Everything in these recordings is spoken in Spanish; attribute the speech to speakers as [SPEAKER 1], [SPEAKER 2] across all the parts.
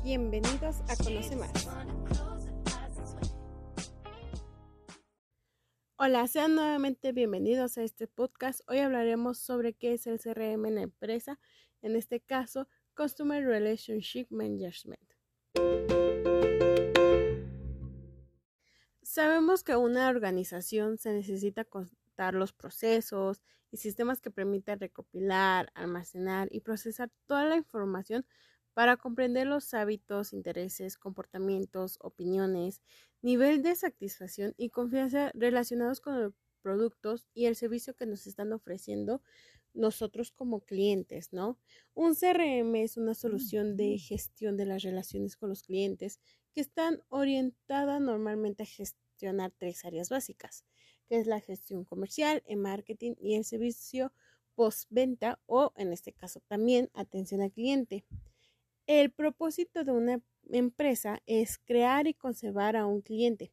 [SPEAKER 1] Bienvenidos a Conoce Más. Hola, sean nuevamente bienvenidos a este podcast. Hoy hablaremos sobre qué es el CRM en la empresa, en este caso, Customer Relationship Management. Sabemos que una organización se necesita contar los procesos y sistemas que permitan recopilar, almacenar y procesar toda la información para comprender los hábitos, intereses, comportamientos, opiniones, nivel de satisfacción y confianza relacionados con los productos y el servicio que nos están ofreciendo nosotros como clientes, ¿no? Un CRM es una solución de gestión de las relaciones con los clientes que están orientada normalmente a gestionar tres áreas básicas, que es la gestión comercial, el marketing y el servicio postventa o en este caso también atención al cliente. El propósito de una empresa es crear y conservar a un cliente.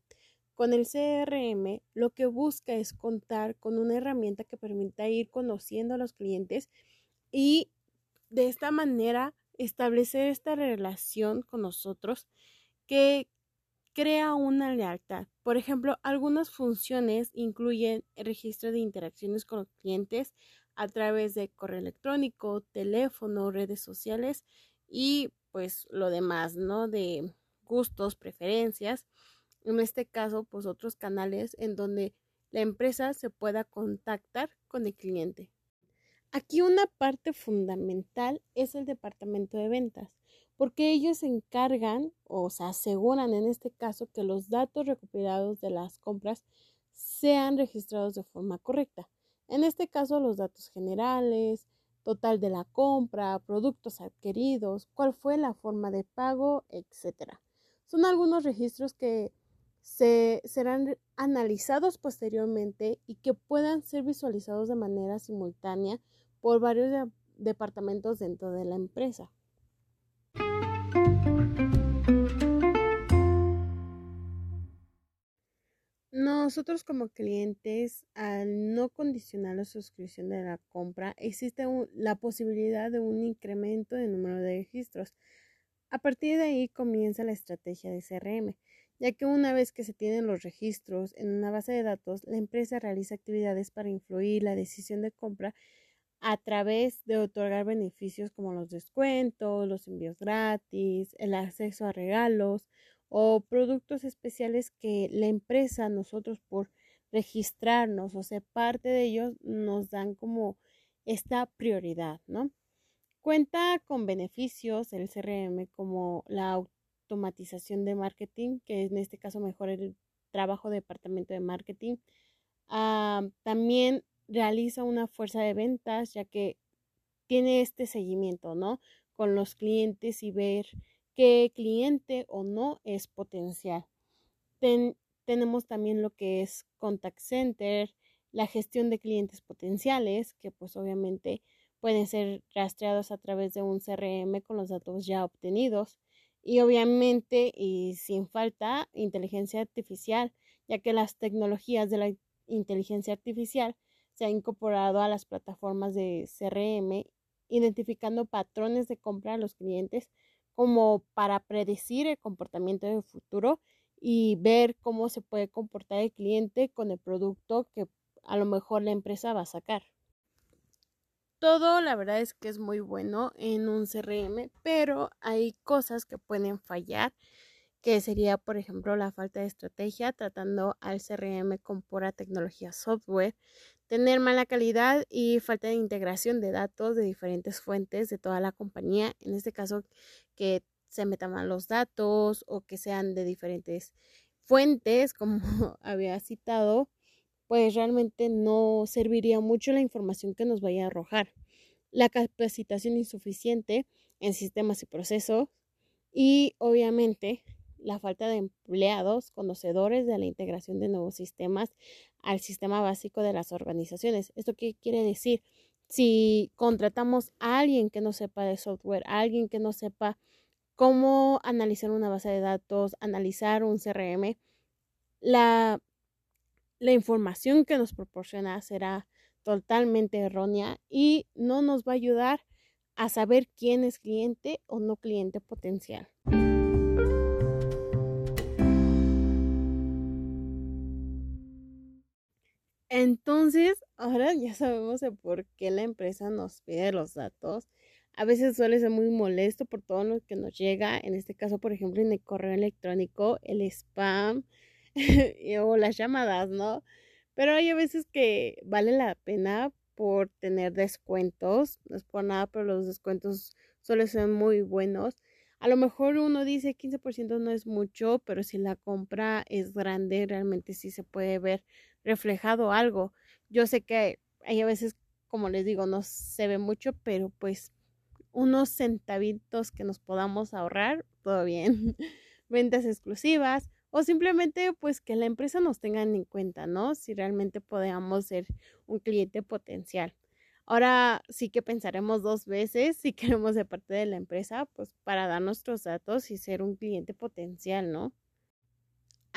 [SPEAKER 1] Con el CRM lo que busca es contar con una herramienta que permita ir conociendo a los clientes y de esta manera establecer esta relación con nosotros que crea una lealtad. Por ejemplo, algunas funciones incluyen el registro de interacciones con los clientes a través de correo electrónico, teléfono, redes sociales y pues lo demás, ¿no? De gustos, preferencias. En este caso, pues otros canales en donde la empresa se pueda contactar con el cliente. Aquí una parte fundamental es el departamento de ventas, porque ellos se encargan o se aseguran en este caso que los datos recopilados de las compras sean registrados de forma correcta. En este caso, los datos generales, total de la compra, productos adquiridos, cuál fue la forma de pago, etc. Son algunos registros que se, serán analizados posteriormente y que puedan ser visualizados de manera simultánea por varios departamentos dentro de la empresa. Nosotros como clientes, al no condicionar la suscripción de la compra, existe la posibilidad de un incremento de número de registros. A partir de ahí comienza la estrategia de CRM, ya que una vez que se tienen los registros en una base de datos, la empresa realiza actividades para influir la decisión de compra a través de otorgar beneficios como los descuentos, los envíos gratis, el acceso a regalos o productos especiales que la empresa, nosotros por registrarnos o ser parte de ellos, nos dan como esta prioridad, ¿no? Cuenta con beneficios el CRM como la automatización de marketing, que en este caso mejora el trabajo de departamento de marketing. Ah, también realiza una fuerza de ventas, ya que tiene este seguimiento, ¿no? Con los clientes y ver qué cliente o no es potencial. tenemos también lo que es contact center, la gestión de clientes potenciales, que pues obviamente pueden ser rastreados a través de un CRM con los datos ya obtenidos. Y obviamente, y sin falta, inteligencia artificial, ya que las tecnologías de la inteligencia artificial se han incorporado a las plataformas de CRM, identificando patrones de compra a los clientes como para predecir el comportamiento del futuro y ver cómo se puede comportar el cliente con el producto que a lo mejor la empresa va a sacar. Todo la verdad es que es muy bueno en un CRM, pero hay cosas que pueden fallar, que sería por ejemplo la falta de estrategia tratando al CRM con pura tecnología software, tener mala calidad y falta de integración de datos de diferentes fuentes de toda la compañía, en este caso que se metan mal los datos o que sean de diferentes fuentes, como había citado, pues realmente no serviría mucho la información que nos vaya a arrojar. La capacitación insuficiente en sistemas y procesos y obviamente la falta de empleados conocedores de la integración de nuevos sistemas al sistema básico de las organizaciones. ¿Esto qué quiere decir? Si contratamos a alguien que no sepa de software, alguien que no sepa cómo analizar una base de datos, analizar un CRM, la, la información que nos proporciona será totalmente errónea y no nos va a ayudar a saber quién es cliente o no cliente potencial. Entonces, ahora ya sabemos por qué la empresa nos pide los datos. A veces suele ser muy molesto por todo lo que nos llega. En este caso, por ejemplo, en el correo electrónico, el spam o las llamadas, ¿no? Pero hay a veces que vale la pena por tener descuentos. No es por nada, pero los descuentos suelen ser muy buenos. A lo mejor uno dice 15% no es mucho, pero si la compra es grande, realmente sí se puede ver reflejado algo. Yo sé que hay a veces, como les digo, no se ve mucho, pero pues unos centavitos que nos podamos ahorrar, todo bien. Ventas exclusivas o simplemente pues que la empresa nos tenga en cuenta, ¿no? Si realmente podamos ser un cliente potencial. Ahora sí que pensaremos dos veces si queremos ser parte de la empresa, pues para dar nuestros datos y ser un cliente potencial, ¿no?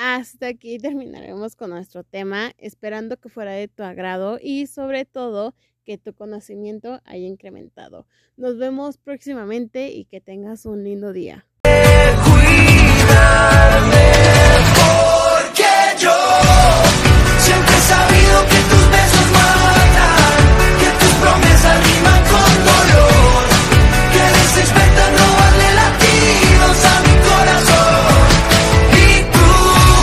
[SPEAKER 1] hasta aquí terminaremos con nuestro tema, esperando que fuera de tu agrado y sobre todo que tu conocimiento haya incrementado. Nos vemos próximamente y que tengas un lindo día.